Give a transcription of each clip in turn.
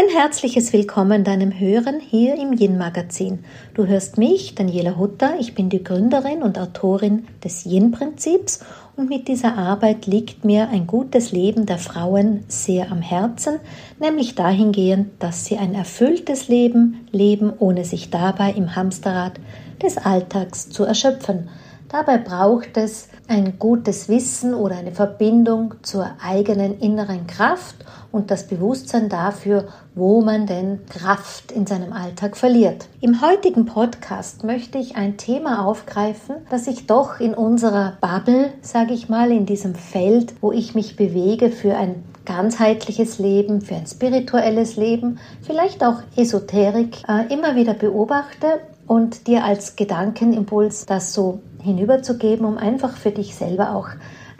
Ein herzliches Willkommen deinem Hören hier im Yin Magazin. Du hörst mich, Daniela Hutter. Ich bin die Gründerin und Autorin des Yin Prinzips und mit dieser Arbeit liegt mir ein gutes Leben der Frauen sehr am Herzen, nämlich dahingehend, dass sie ein erfülltes Leben leben, ohne sich dabei im Hamsterrad des Alltags zu erschöpfen. Dabei braucht es ein gutes Wissen oder eine Verbindung zur eigenen inneren Kraft und das Bewusstsein dafür, wo man denn Kraft in seinem Alltag verliert. Im heutigen Podcast möchte ich ein Thema aufgreifen, das ich doch in unserer Bubble, sage ich mal, in diesem Feld, wo ich mich bewege für ein ganzheitliches Leben, für ein spirituelles Leben, vielleicht auch Esoterik, äh, immer wieder beobachte und dir als Gedankenimpuls das so hinüberzugeben, um einfach für dich selber auch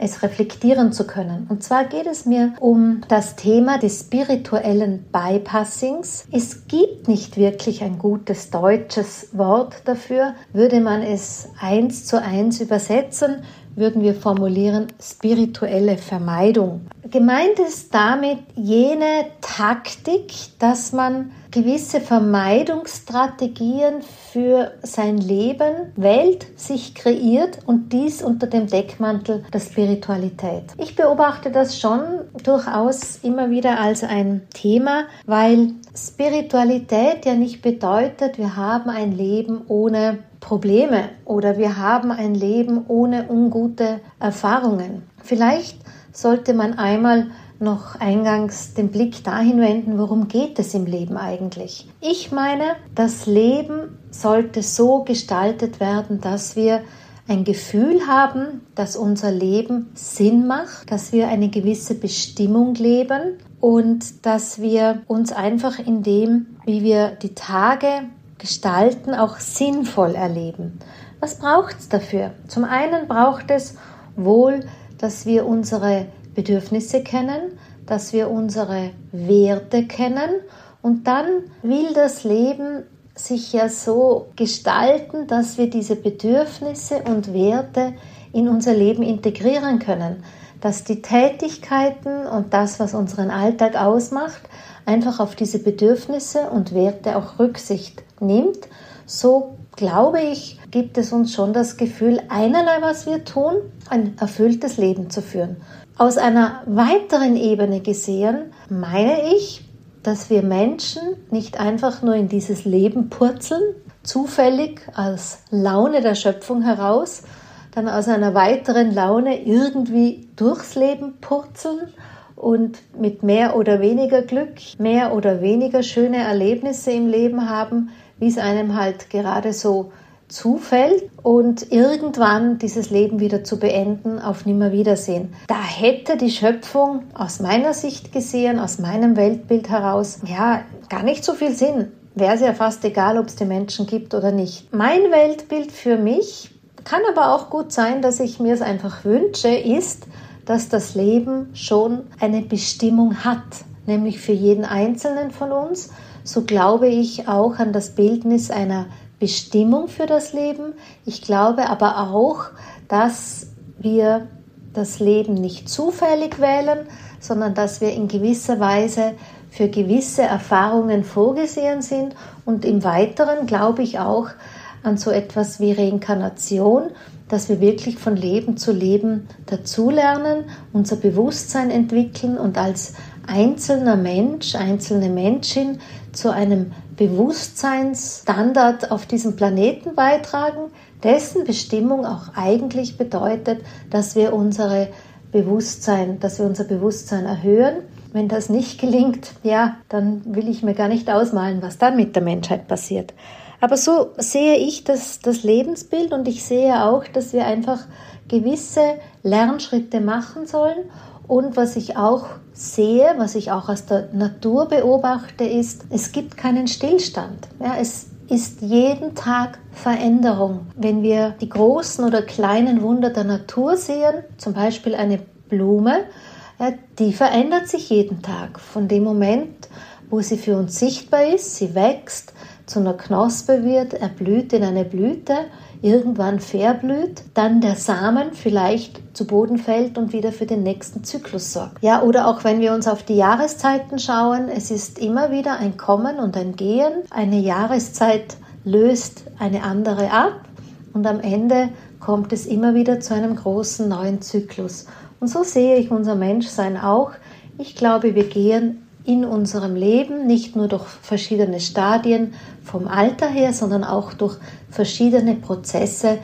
es reflektieren zu können. Und zwar geht es mir um das Thema des spirituellen Bypassings. Es gibt nicht wirklich ein gutes deutsches Wort dafür. Würde man es eins zu eins übersetzen, würden wir formulieren spirituelle Vermeidung. Gemeint ist damit jene Taktik, dass man gewisse Vermeidungsstrategien für sein Leben wählt, sich kreiert und dies unter dem Deckmantel der Spiritualität. Ich beobachte das schon durchaus immer wieder als ein Thema, weil Spiritualität ja nicht bedeutet, wir haben ein Leben ohne Probleme oder wir haben ein Leben ohne ungute Erfahrungen. Vielleicht sollte man einmal noch eingangs den Blick dahin wenden, worum geht es im Leben eigentlich? Ich meine, das Leben sollte so gestaltet werden, dass wir ein Gefühl haben, dass unser Leben Sinn macht, dass wir eine gewisse Bestimmung leben und dass wir uns einfach in dem, wie wir die Tage gestalten, auch sinnvoll erleben. Was braucht es dafür? Zum einen braucht es wohl, dass wir unsere Bedürfnisse kennen, dass wir unsere Werte kennen und dann will das Leben sich ja so gestalten, dass wir diese Bedürfnisse und Werte in unser Leben integrieren können, dass die Tätigkeiten und das, was unseren Alltag ausmacht, einfach auf diese Bedürfnisse und Werte auch Rücksicht nimmt. So glaube ich, gibt es uns schon das Gefühl, einerlei, was wir tun, ein erfülltes Leben zu führen. Aus einer weiteren Ebene gesehen meine ich, dass wir Menschen nicht einfach nur in dieses Leben purzeln, zufällig als Laune der Schöpfung heraus, dann aus einer weiteren Laune irgendwie durchs Leben purzeln und mit mehr oder weniger Glück, mehr oder weniger schöne Erlebnisse im Leben haben, wie es einem halt gerade so zufällt und irgendwann dieses Leben wieder zu beenden auf Nimmerwiedersehen. Da hätte die Schöpfung aus meiner Sicht gesehen, aus meinem Weltbild heraus, ja, gar nicht so viel Sinn. Wäre es ja fast egal, ob es die Menschen gibt oder nicht. Mein Weltbild für mich kann aber auch gut sein, dass ich mir es einfach wünsche, ist, dass das Leben schon eine Bestimmung hat, nämlich für jeden Einzelnen von uns. So glaube ich auch an das Bildnis einer Bestimmung für das Leben. Ich glaube aber auch, dass wir das Leben nicht zufällig wählen, sondern dass wir in gewisser Weise für gewisse Erfahrungen vorgesehen sind. Und im Weiteren glaube ich auch an so etwas wie Reinkarnation, dass wir wirklich von Leben zu Leben dazulernen, unser Bewusstsein entwickeln und als einzelner Mensch, einzelne Menschin zu einem Bewusstseinsstandard auf diesem Planeten beitragen, dessen Bestimmung auch eigentlich bedeutet, dass wir unsere Bewusstsein, dass wir unser Bewusstsein erhöhen. Wenn das nicht gelingt, ja, dann will ich mir gar nicht ausmalen, was dann mit der Menschheit passiert. Aber so sehe ich das, das Lebensbild und ich sehe auch, dass wir einfach gewisse Lernschritte machen sollen und was ich auch sehe, was ich auch aus der Natur beobachte, ist, es gibt keinen Stillstand. Ja, es ist jeden Tag Veränderung. Wenn wir die großen oder kleinen Wunder der Natur sehen, zum Beispiel eine Blume, ja, die verändert sich jeden Tag. Von dem Moment, wo sie für uns sichtbar ist, sie wächst, zu einer Knospe wird, erblüht in eine Blüte, irgendwann verblüht, dann der Samen vielleicht zu Boden fällt und wieder für den nächsten Zyklus sorgt. Ja, oder auch wenn wir uns auf die Jahreszeiten schauen, es ist immer wieder ein Kommen und ein Gehen. Eine Jahreszeit löst eine andere ab und am Ende kommt es immer wieder zu einem großen neuen Zyklus. Und so sehe ich unser Menschsein auch. Ich glaube, wir gehen in unserem Leben nicht nur durch verschiedene Stadien vom Alter her, sondern auch durch verschiedene Prozesse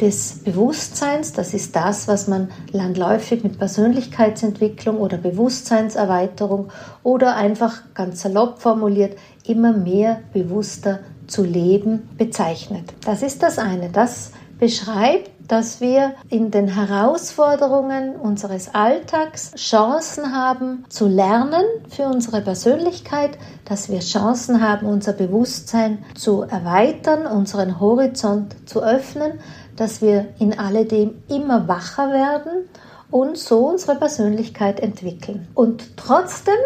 des Bewusstseins. Das ist das, was man landläufig mit Persönlichkeitsentwicklung oder Bewusstseinserweiterung oder einfach ganz salopp formuliert immer mehr bewusster zu leben bezeichnet. Das ist das eine. Das beschreibt, dass wir in den Herausforderungen unseres Alltags Chancen haben zu lernen für unsere Persönlichkeit, dass wir Chancen haben, unser Bewusstsein zu erweitern, unseren Horizont zu öffnen, dass wir in alledem immer wacher werden und so unsere Persönlichkeit entwickeln. Und trotzdem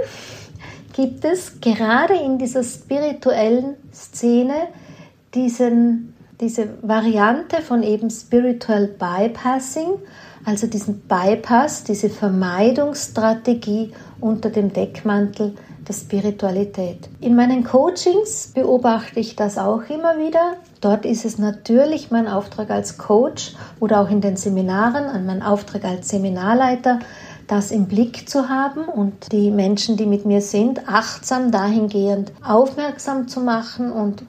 gibt es gerade in dieser spirituellen Szene diesen diese Variante von eben Spiritual Bypassing, also diesen Bypass, diese Vermeidungsstrategie unter dem Deckmantel der Spiritualität. In meinen Coachings beobachte ich das auch immer wieder. Dort ist es natürlich mein Auftrag als Coach oder auch in den Seminaren, an mein Auftrag als Seminarleiter, das im Blick zu haben und die Menschen, die mit mir sind, achtsam dahingehend aufmerksam zu machen und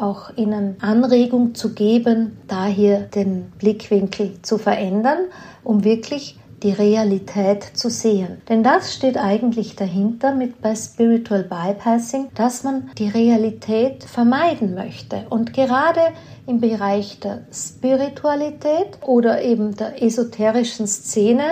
auch ihnen Anregung zu geben, da hier den Blickwinkel zu verändern, um wirklich die Realität zu sehen. Denn das steht eigentlich dahinter mit bei Spiritual Bypassing, dass man die Realität vermeiden möchte. Und gerade im Bereich der Spiritualität oder eben der esoterischen Szene,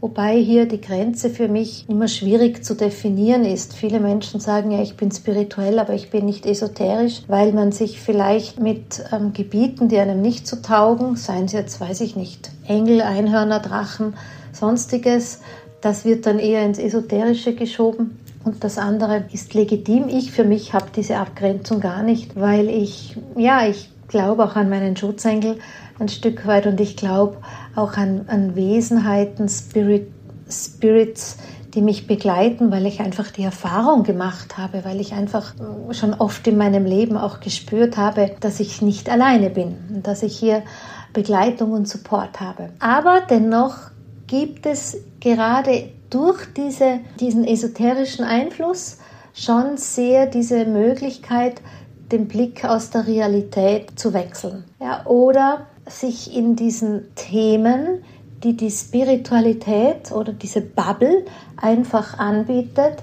wobei hier die Grenze für mich immer schwierig zu definieren ist. Viele Menschen sagen ja, ich bin spirituell, aber ich bin nicht esoterisch, weil man sich vielleicht mit ähm, Gebieten, die einem nicht zu so taugen, seien es jetzt, weiß ich nicht, Engel, Einhörner, Drachen, sonstiges, das wird dann eher ins Esoterische geschoben. Und das andere ist legitim. Ich für mich habe diese Abgrenzung gar nicht, weil ich, ja, ich glaube auch an meinen Schutzengel ein Stück weit und ich glaube auch an, an Wesenheiten, Spirit, Spirits, die mich begleiten, weil ich einfach die Erfahrung gemacht habe, weil ich einfach schon oft in meinem Leben auch gespürt habe, dass ich nicht alleine bin und dass ich hier Begleitung und Support habe. Aber dennoch gibt es gerade durch diese, diesen esoterischen Einfluss schon sehr diese Möglichkeit, den Blick aus der Realität zu wechseln. Ja, oder sich in diesen Themen, die die Spiritualität oder diese Bubble einfach anbietet,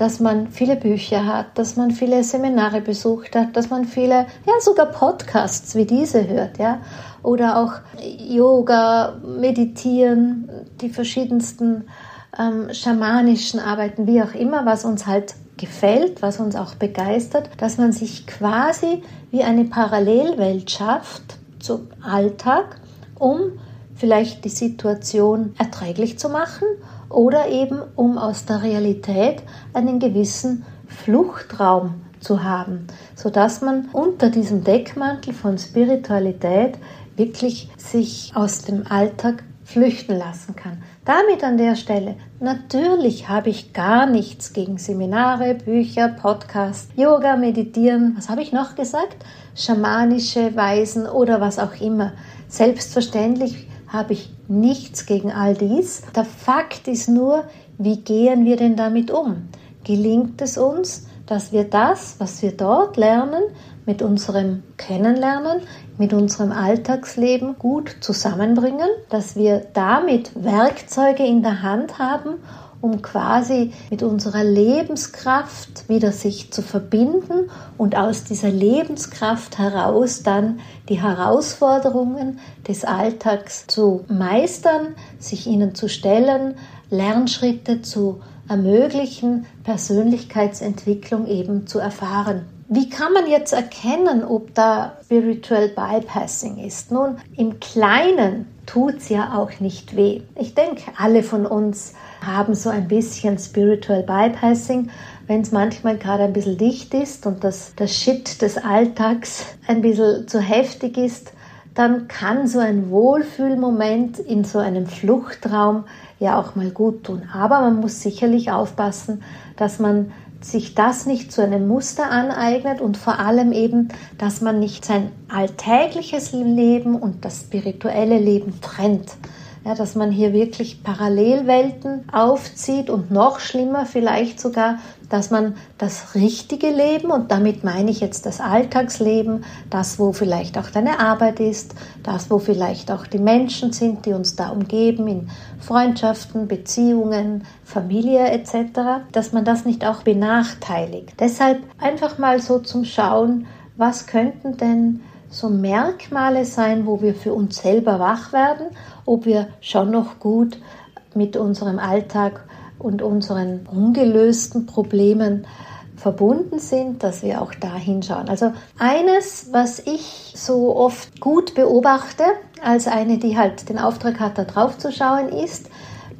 dass man viele Bücher hat, dass man viele Seminare besucht hat, dass man viele, ja sogar Podcasts wie diese hört, ja, oder auch Yoga, Meditieren, die verschiedensten ähm, schamanischen Arbeiten, wie auch immer, was uns halt gefällt, was uns auch begeistert, dass man sich quasi wie eine Parallelwelt schafft zum Alltag, um vielleicht die Situation erträglich zu machen oder eben um aus der Realität einen gewissen Fluchtraum zu haben, sodass man unter diesem Deckmantel von Spiritualität wirklich sich aus dem Alltag flüchten lassen kann. Damit an der Stelle, natürlich habe ich gar nichts gegen Seminare, Bücher, Podcasts, Yoga, Meditieren, was habe ich noch gesagt? Schamanische Weisen oder was auch immer. Selbstverständlich habe ich nichts gegen all dies. Der Fakt ist nur, wie gehen wir denn damit um? Gelingt es uns, dass wir das, was wir dort lernen, mit unserem Kennenlernen, mit unserem Alltagsleben gut zusammenbringen, dass wir damit Werkzeuge in der Hand haben, um quasi mit unserer Lebenskraft wieder sich zu verbinden und aus dieser Lebenskraft heraus dann die Herausforderungen des Alltags zu meistern, sich ihnen zu stellen, Lernschritte zu ermöglichen, Persönlichkeitsentwicklung eben zu erfahren. Wie kann man jetzt erkennen, ob da Spiritual Bypassing ist? Nun, im Kleinen tut es ja auch nicht weh. Ich denke, alle von uns haben so ein bisschen Spiritual Bypassing, wenn es manchmal gerade ein bisschen dicht ist und das, das Shit des Alltags ein bisschen zu heftig ist, dann kann so ein Wohlfühlmoment in so einem Fluchtraum ja auch mal gut tun. Aber man muss sicherlich aufpassen, dass man sich das nicht zu einem Muster aneignet und vor allem eben, dass man nicht sein alltägliches Leben und das spirituelle Leben trennt. Ja, dass man hier wirklich Parallelwelten aufzieht und noch schlimmer vielleicht sogar, dass man das richtige Leben, und damit meine ich jetzt das Alltagsleben, das, wo vielleicht auch deine Arbeit ist, das, wo vielleicht auch die Menschen sind, die uns da umgeben, in Freundschaften, Beziehungen, Familie etc., dass man das nicht auch benachteiligt. Deshalb einfach mal so zum Schauen, was könnten denn so Merkmale sein, wo wir für uns selber wach werden, ob wir schon noch gut mit unserem Alltag und unseren ungelösten Problemen verbunden sind, dass wir auch da hinschauen. Also eines, was ich so oft gut beobachte, als eine, die halt den Auftrag hat, da drauf zu schauen, ist,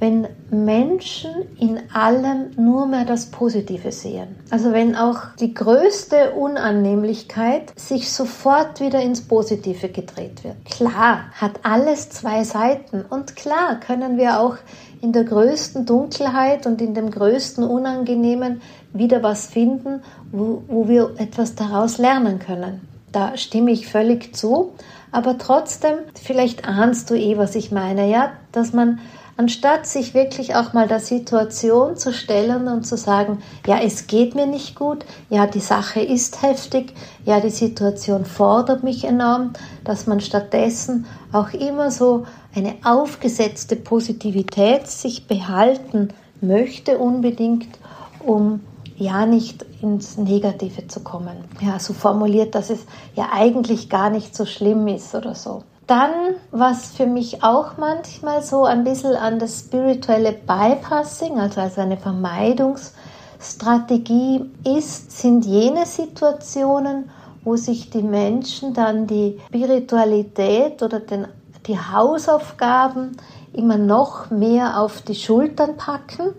wenn Menschen in allem nur mehr das Positive sehen. Also wenn auch die größte Unannehmlichkeit sich sofort wieder ins Positive gedreht wird. Klar, hat alles zwei Seiten und klar können wir auch in der größten Dunkelheit und in dem größten Unangenehmen wieder was finden, wo, wo wir etwas daraus lernen können. Da stimme ich völlig zu. Aber trotzdem, vielleicht ahnst du eh, was ich meine, ja, dass man anstatt sich wirklich auch mal der Situation zu stellen und zu sagen, ja, es geht mir nicht gut, ja, die Sache ist heftig, ja, die Situation fordert mich enorm, dass man stattdessen auch immer so eine aufgesetzte Positivität sich behalten möchte unbedingt, um ja nicht ins Negative zu kommen. Ja, so formuliert, dass es ja eigentlich gar nicht so schlimm ist oder so. Dann, was für mich auch manchmal so ein bisschen an das spirituelle Bypassing, also als eine Vermeidungsstrategie ist, sind jene Situationen, wo sich die Menschen dann die Spiritualität oder den, die Hausaufgaben immer noch mehr auf die Schultern packen,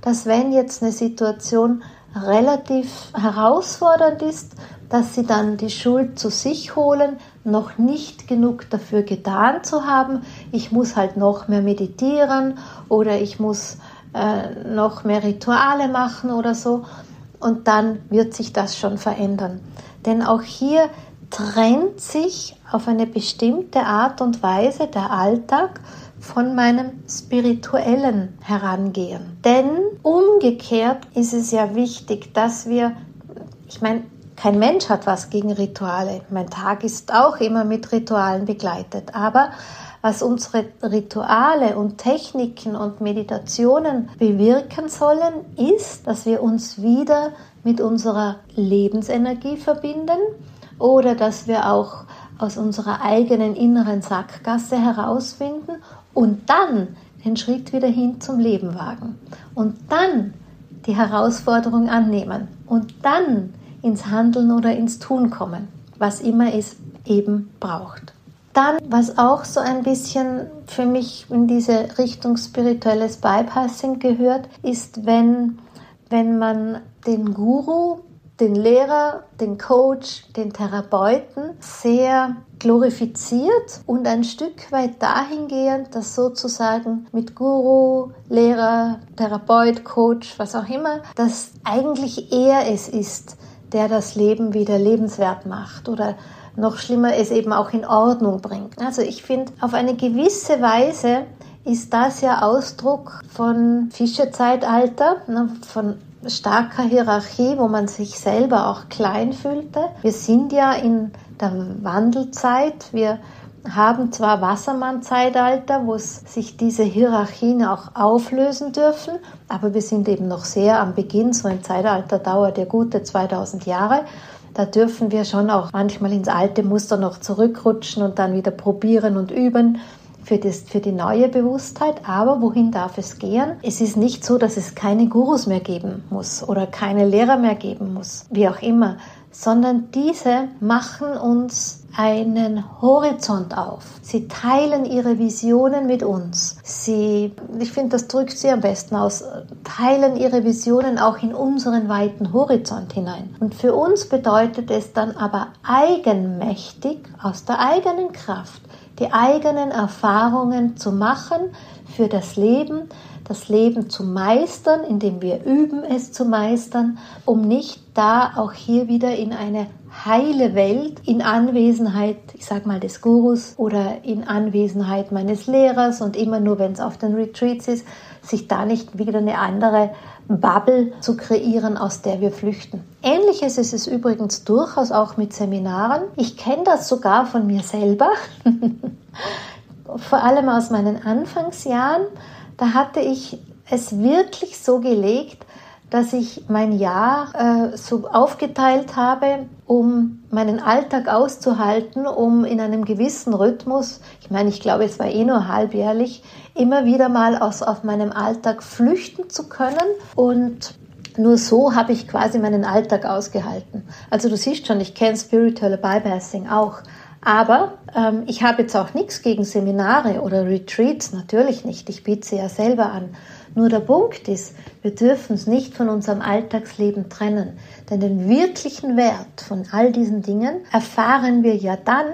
dass wenn jetzt eine Situation relativ herausfordernd ist, dass sie dann die Schuld zu sich holen, noch nicht genug dafür getan zu haben. Ich muss halt noch mehr meditieren oder ich muss äh, noch mehr Rituale machen oder so. Und dann wird sich das schon verändern. Denn auch hier trennt sich auf eine bestimmte Art und Weise der Alltag von meinem spirituellen Herangehen. Denn umgekehrt ist es ja wichtig, dass wir, ich meine, kein Mensch hat was gegen Rituale. Mein Tag ist auch immer mit Ritualen begleitet. Aber was unsere Rituale und Techniken und Meditationen bewirken sollen, ist, dass wir uns wieder mit unserer Lebensenergie verbinden oder dass wir auch aus unserer eigenen inneren Sackgasse herausfinden und dann den Schritt wieder hin zum Leben wagen und dann die Herausforderung annehmen und dann ins Handeln oder ins Tun kommen, was immer es eben braucht. Dann, was auch so ein bisschen für mich in diese Richtung spirituelles Bypassing gehört, ist, wenn, wenn man den Guru, den Lehrer, den Coach, den Therapeuten sehr glorifiziert und ein Stück weit dahingehend, dass sozusagen mit Guru, Lehrer, Therapeut, Coach, was auch immer, dass eigentlich er es ist, der das Leben wieder lebenswert macht oder noch schlimmer es eben auch in Ordnung bringt. Also ich finde, auf eine gewisse Weise ist das ja Ausdruck von Fischezeitalter, ne, von starker Hierarchie, wo man sich selber auch klein fühlte. Wir sind ja in der Wandelzeit. Wir haben zwar Wassermann-Zeitalter, wo sich diese Hierarchien auch auflösen dürfen, aber wir sind eben noch sehr am Beginn. So ein Zeitalter dauert ja gute 2000 Jahre. Da dürfen wir schon auch manchmal ins alte Muster noch zurückrutschen und dann wieder probieren und üben für, das, für die neue Bewusstheit. Aber wohin darf es gehen? Es ist nicht so, dass es keine Gurus mehr geben muss oder keine Lehrer mehr geben muss, wie auch immer sondern diese machen uns einen Horizont auf. Sie teilen ihre Visionen mit uns. Sie, ich finde, das drückt sie am besten aus, teilen ihre Visionen auch in unseren weiten Horizont hinein. Und für uns bedeutet es dann aber eigenmächtig, aus der eigenen Kraft, die eigenen Erfahrungen zu machen für das Leben, das Leben zu meistern, indem wir üben, es zu meistern, um nicht da auch hier wieder in eine heile Welt in Anwesenheit, ich sag mal, des Gurus oder in Anwesenheit meines Lehrers und immer nur, wenn es auf den Retreats ist, sich da nicht wieder eine andere Bubble zu kreieren, aus der wir flüchten. Ähnliches ist es übrigens durchaus auch mit Seminaren. Ich kenne das sogar von mir selber, vor allem aus meinen Anfangsjahren. Da hatte ich es wirklich so gelegt, dass ich mein Jahr äh, so aufgeteilt habe, um meinen Alltag auszuhalten, um in einem gewissen Rhythmus, ich meine, ich glaube, es war eh nur halbjährlich, immer wieder mal aus auf meinem Alltag flüchten zu können und nur so habe ich quasi meinen Alltag ausgehalten. Also du siehst schon, ich kenne Spiritual Bypassing auch. Aber ähm, ich habe jetzt auch nichts gegen Seminare oder Retreats, natürlich nicht. Ich biete sie ja selber an. Nur der Punkt ist, wir dürfen es nicht von unserem Alltagsleben trennen. Denn den wirklichen Wert von all diesen Dingen erfahren wir ja dann,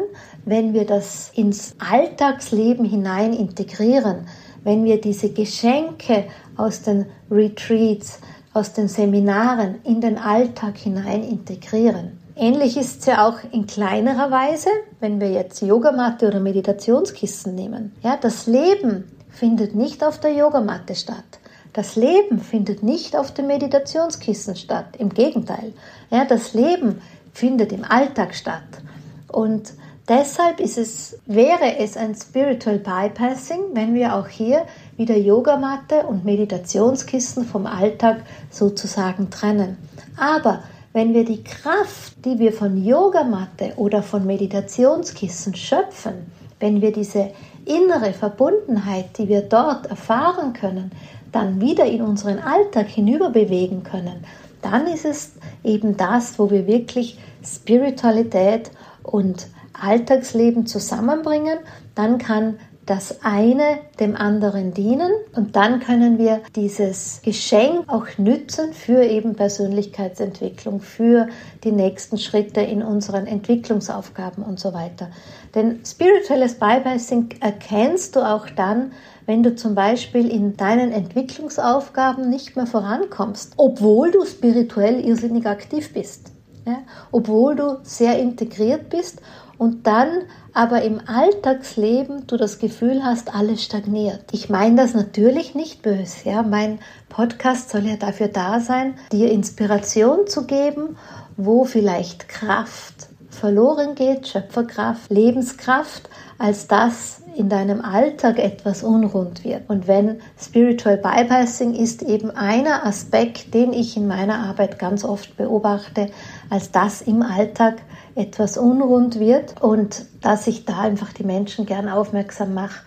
wenn wir das ins Alltagsleben hinein integrieren, wenn wir diese Geschenke aus den Retreats, aus den Seminaren in den Alltag hinein integrieren. Ähnlich ist es ja auch in kleinerer Weise, wenn wir jetzt Yogamatte oder Meditationskissen nehmen. Ja, das Leben findet nicht auf der Yogamatte statt. Das Leben findet nicht auf dem Meditationskissen statt. Im Gegenteil. Ja, das Leben findet im Alltag statt. Und deshalb ist es, wäre es ein Spiritual Bypassing, wenn wir auch hier wieder Yogamatte und Meditationskissen vom Alltag sozusagen trennen. Aber wenn wir die Kraft, die wir von Yogamatte oder von Meditationskissen schöpfen, wenn wir diese innere Verbundenheit, die wir dort erfahren können, dann wieder in unseren Alltag hinüber bewegen können, dann ist es eben das, wo wir wirklich Spiritualität und Alltagsleben zusammenbringen. Dann kann das eine dem anderen dienen und dann können wir dieses Geschenk auch nützen für eben Persönlichkeitsentwicklung, für die nächsten Schritte in unseren Entwicklungsaufgaben und so weiter. Denn spirituelles Bypassing erkennst du auch dann, wenn du zum Beispiel in deinen Entwicklungsaufgaben nicht mehr vorankommst, obwohl du spirituell irrsinnig aktiv bist, ja? obwohl du sehr integriert bist und dann aber im Alltagsleben du das Gefühl hast, alles stagniert. Ich meine das natürlich nicht böse. Ja? Mein Podcast soll ja dafür da sein, dir Inspiration zu geben, wo vielleicht Kraft verloren geht, Schöpferkraft, Lebenskraft, als das in deinem Alltag etwas unrund wird. Und wenn Spiritual Bypassing ist eben einer Aspekt, den ich in meiner Arbeit ganz oft beobachte, als das im Alltag etwas unrund wird und dass ich da einfach die Menschen gern aufmerksam mache,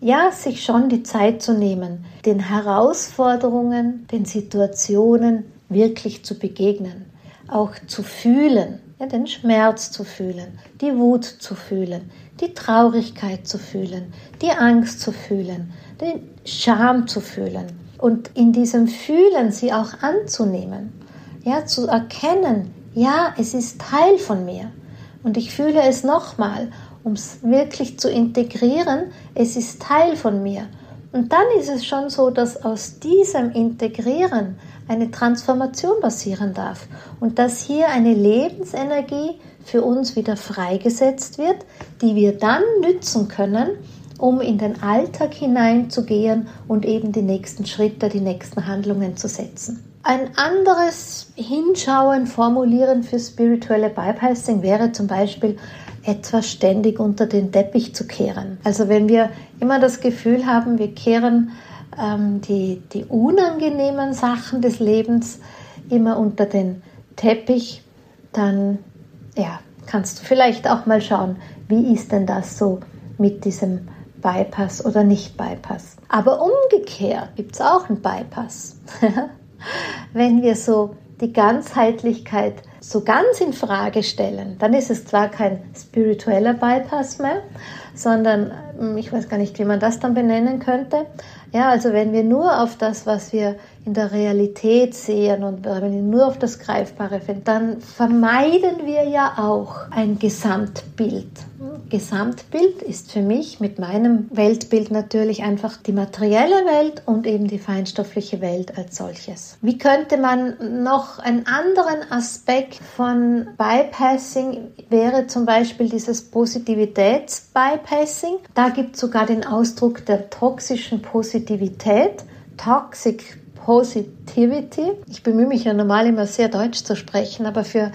ja, sich schon die Zeit zu nehmen, den Herausforderungen, den Situationen wirklich zu begegnen, auch zu fühlen, ja, den Schmerz zu fühlen, die Wut zu fühlen, die Traurigkeit zu fühlen, die Angst zu fühlen, den Scham zu fühlen und in diesem Fühlen sie auch anzunehmen, ja, zu erkennen, ja, es ist Teil von mir und ich fühle es nochmal, um es wirklich zu integrieren, es ist Teil von mir. Und dann ist es schon so, dass aus diesem Integrieren eine Transformation passieren darf und dass hier eine Lebensenergie für uns wieder freigesetzt wird, die wir dann nützen können, um in den Alltag hineinzugehen und eben die nächsten Schritte, die nächsten Handlungen zu setzen. Ein anderes Hinschauen, Formulieren für spirituelle Bypassing wäre zum Beispiel, etwas ständig unter den Teppich zu kehren. Also wenn wir immer das Gefühl haben, wir kehren ähm, die, die unangenehmen Sachen des Lebens immer unter den Teppich, dann ja, kannst du vielleicht auch mal schauen, wie ist denn das so mit diesem Bypass oder nicht Bypass. Aber umgekehrt gibt es auch einen Bypass. Wenn wir so die Ganzheitlichkeit so ganz in Frage stellen, dann ist es zwar kein spiritueller Bypass mehr, sondern hm, ich weiß gar nicht, wie man das dann benennen könnte. Ja, also wenn wir nur auf das, was wir in der Realität sehen und wenn wir nur auf das Greifbare finden, dann vermeiden wir ja auch ein Gesamtbild. Gesamtbild ist für mich mit meinem Weltbild natürlich einfach die materielle Welt und eben die feinstoffliche Welt als solches. Wie könnte man noch einen anderen Aspekt von Bypassing wäre zum Beispiel dieses Positivitäts-Bypassing. Da gibt es sogar den Ausdruck der toxischen Positivität. Toxic Positivity. Ich bemühe mich ja normal immer sehr deutsch zu sprechen, aber für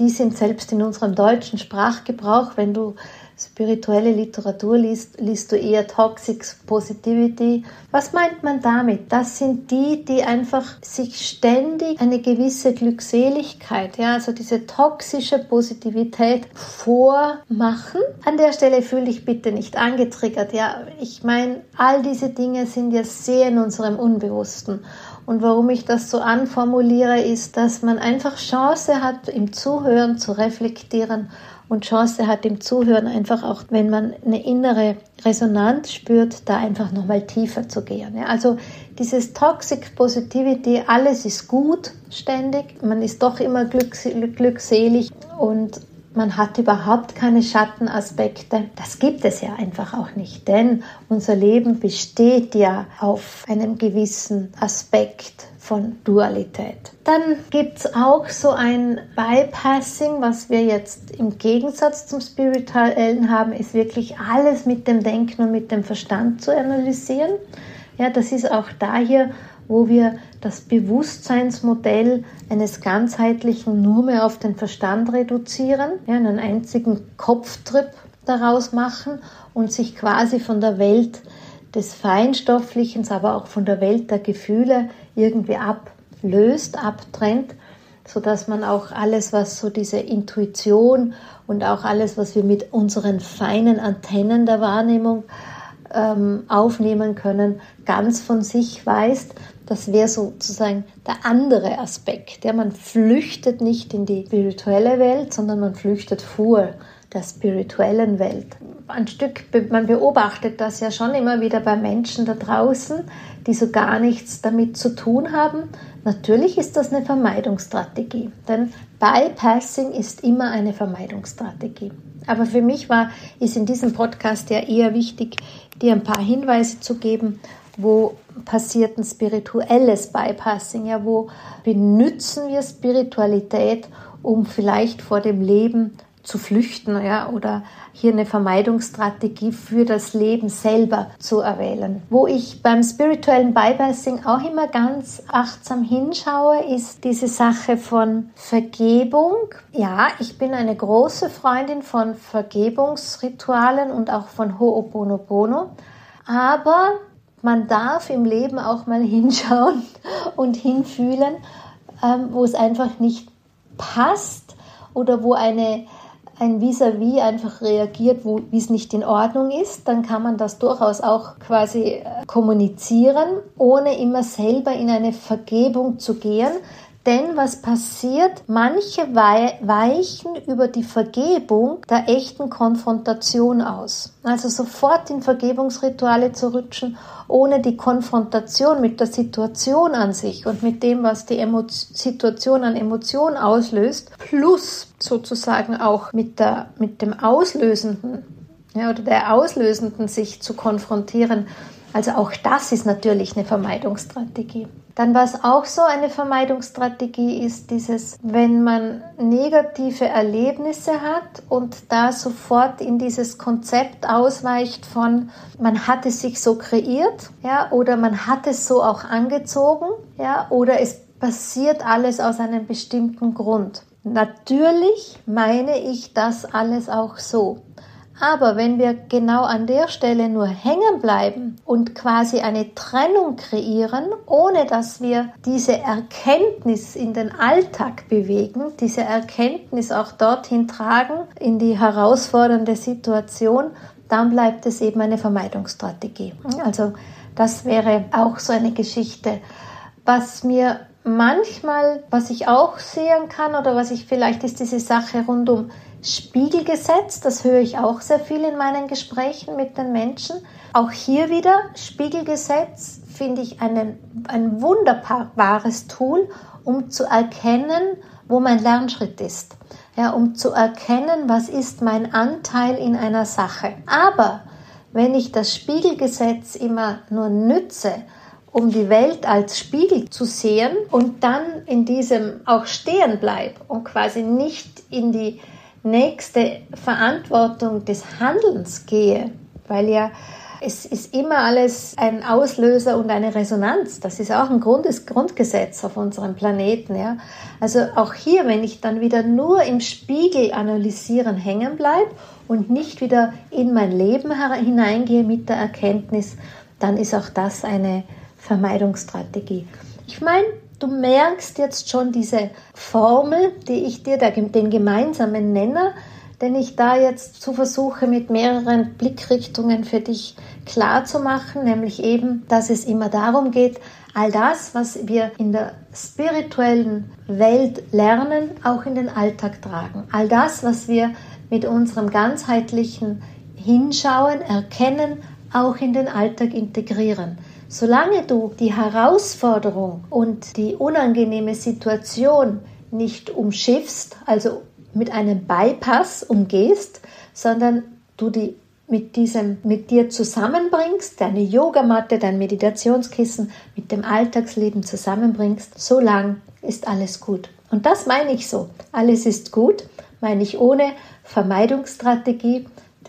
die sind selbst in unserem deutschen Sprachgebrauch, wenn du spirituelle Literatur liest, liest du eher Toxic Positivity. Was meint man damit? Das sind die, die einfach sich ständig eine gewisse Glückseligkeit, ja, also diese toxische Positivität vormachen. An der Stelle fühle dich bitte nicht angetriggert, ja. Ich meine, all diese Dinge sind ja sehr in unserem Unbewussten. Und warum ich das so anformuliere, ist, dass man einfach Chance hat, im Zuhören zu reflektieren. Und Chance hat im Zuhören einfach auch, wenn man eine innere Resonanz spürt, da einfach nochmal tiefer zu gehen. Also dieses Toxic Positivity, alles ist gut ständig, man ist doch immer glückselig. Und man hat überhaupt keine Schattenaspekte. Das gibt es ja einfach auch nicht, denn unser Leben besteht ja auf einem gewissen Aspekt von Dualität. Dann gibt es auch so ein Bypassing, was wir jetzt im Gegensatz zum Spirituellen haben, ist wirklich alles mit dem Denken und mit dem Verstand zu analysieren. Ja, das ist auch da hier wo wir das Bewusstseinsmodell eines ganzheitlichen nur mehr auf den Verstand reduzieren, ja, einen einzigen Kopftrip daraus machen und sich quasi von der Welt des Feinstofflichen, aber auch von der Welt der Gefühle irgendwie ablöst, abtrennt, sodass man auch alles, was so diese Intuition und auch alles, was wir mit unseren feinen Antennen der Wahrnehmung ähm, aufnehmen können, ganz von sich weist. Das wäre sozusagen der andere Aspekt. Ja, man flüchtet nicht in die spirituelle Welt, sondern man flüchtet vor der spirituellen Welt. Ein Stück, man beobachtet das ja schon immer wieder bei Menschen da draußen, die so gar nichts damit zu tun haben. Natürlich ist das eine Vermeidungsstrategie, denn Bypassing ist immer eine Vermeidungsstrategie. Aber für mich war, ist in diesem Podcast ja eher wichtig, dir ein paar Hinweise zu geben, wo passiert ein spirituelles Bypassing, ja, wo benützen wir Spiritualität, um vielleicht vor dem Leben zu flüchten ja, oder hier eine Vermeidungsstrategie für das Leben selber zu erwählen. Wo ich beim spirituellen Bypassing auch immer ganz achtsam hinschaue, ist diese Sache von Vergebung. Ja, ich bin eine große Freundin von Vergebungsritualen und auch von Ho'oponopono, aber man darf im Leben auch mal hinschauen und hinfühlen, ähm, wo es einfach nicht passt oder wo eine ein Vis-à-vis -vis einfach reagiert, wie es nicht in Ordnung ist, dann kann man das durchaus auch quasi äh, kommunizieren, ohne immer selber in eine Vergebung zu gehen, denn was passiert? Manche weichen über die Vergebung der echten Konfrontation aus. Also sofort in Vergebungsrituale zu rutschen, ohne die Konfrontation mit der Situation an sich und mit dem, was die Emo Situation an Emotionen auslöst, plus sozusagen auch mit, der, mit dem Auslösenden ja, oder der Auslösenden sich zu konfrontieren. Also auch das ist natürlich eine Vermeidungsstrategie. Dann was auch so eine Vermeidungsstrategie ist, dieses, wenn man negative Erlebnisse hat und da sofort in dieses Konzept ausweicht von, man hat es sich so kreiert, ja, oder man hat es so auch angezogen, ja, oder es passiert alles aus einem bestimmten Grund. Natürlich meine ich das alles auch so. Aber wenn wir genau an der Stelle nur hängen bleiben und quasi eine Trennung kreieren, ohne dass wir diese Erkenntnis in den Alltag bewegen, diese Erkenntnis auch dorthin tragen, in die herausfordernde Situation, dann bleibt es eben eine Vermeidungsstrategie. Also das wäre auch so eine Geschichte. Was mir manchmal, was ich auch sehen kann oder was ich vielleicht ist diese Sache rund um Spiegelgesetz, das höre ich auch sehr viel in meinen Gesprächen mit den Menschen. Auch hier wieder Spiegelgesetz finde ich einen, ein wunderbares Tool, um zu erkennen, wo mein Lernschritt ist. Ja, um zu erkennen, was ist mein Anteil in einer Sache. Aber wenn ich das Spiegelgesetz immer nur nütze, um die Welt als Spiegel zu sehen und dann in diesem auch stehen bleibe und quasi nicht in die nächste Verantwortung des Handelns gehe, weil ja es ist immer alles ein Auslöser und eine Resonanz. Das ist auch ein Grundes Grundgesetz auf unserem Planeten. Ja. Also auch hier, wenn ich dann wieder nur im Spiegel analysieren hängen bleibe und nicht wieder in mein Leben hineingehe mit der Erkenntnis, dann ist auch das eine Vermeidungsstrategie. Ich meine, du merkst jetzt schon diese Formel, die ich dir, den gemeinsamen Nenner, den ich da jetzt zu versuche mit mehreren Blickrichtungen für dich klar zu machen, nämlich eben, dass es immer darum geht, all das, was wir in der spirituellen Welt lernen, auch in den Alltag tragen. All das, was wir mit unserem ganzheitlichen Hinschauen, Erkennen, auch in den Alltag integrieren. Solange du die Herausforderung und die unangenehme Situation nicht umschiffst, also mit einem Bypass umgehst, sondern du die mit diesem mit dir zusammenbringst, deine Yogamatte, dein Meditationskissen mit dem Alltagsleben zusammenbringst, so lang ist alles gut. Und das meine ich so. Alles ist gut, meine ich ohne Vermeidungsstrategie.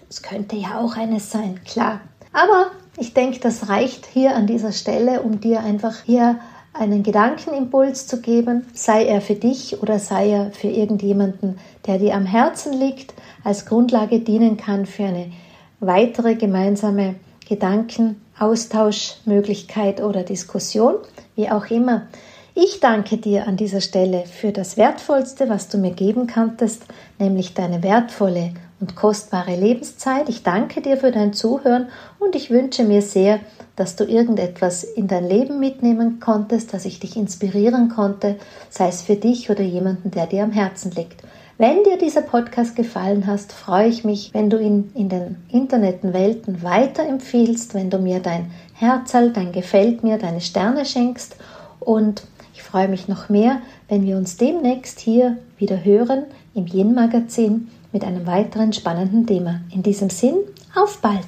Das könnte ja auch eines sein, klar. Aber ich denke, das reicht hier an dieser Stelle, um dir einfach hier einen Gedankenimpuls zu geben, sei er für dich oder sei er für irgendjemanden, der dir am Herzen liegt, als Grundlage dienen kann für eine weitere gemeinsame Gedankenaustauschmöglichkeit oder Diskussion, wie auch immer. Ich danke dir an dieser Stelle für das Wertvollste, was du mir geben kanntest, nämlich deine wertvolle und kostbare Lebenszeit. Ich danke dir für dein Zuhören und ich wünsche mir sehr, dass du irgendetwas in dein Leben mitnehmen konntest, dass ich dich inspirieren konnte, sei es für dich oder jemanden, der dir am Herzen liegt. Wenn dir dieser Podcast gefallen hat, freue ich mich, wenn du ihn in den Internetwelten weiterempfiehlst, wenn du mir dein Herzal, dein Gefällt mir, deine Sterne schenkst und ich freue mich noch mehr, wenn wir uns demnächst hier wieder hören im Yin Magazin mit einem weiteren spannenden Thema. In diesem Sinn, auf bald!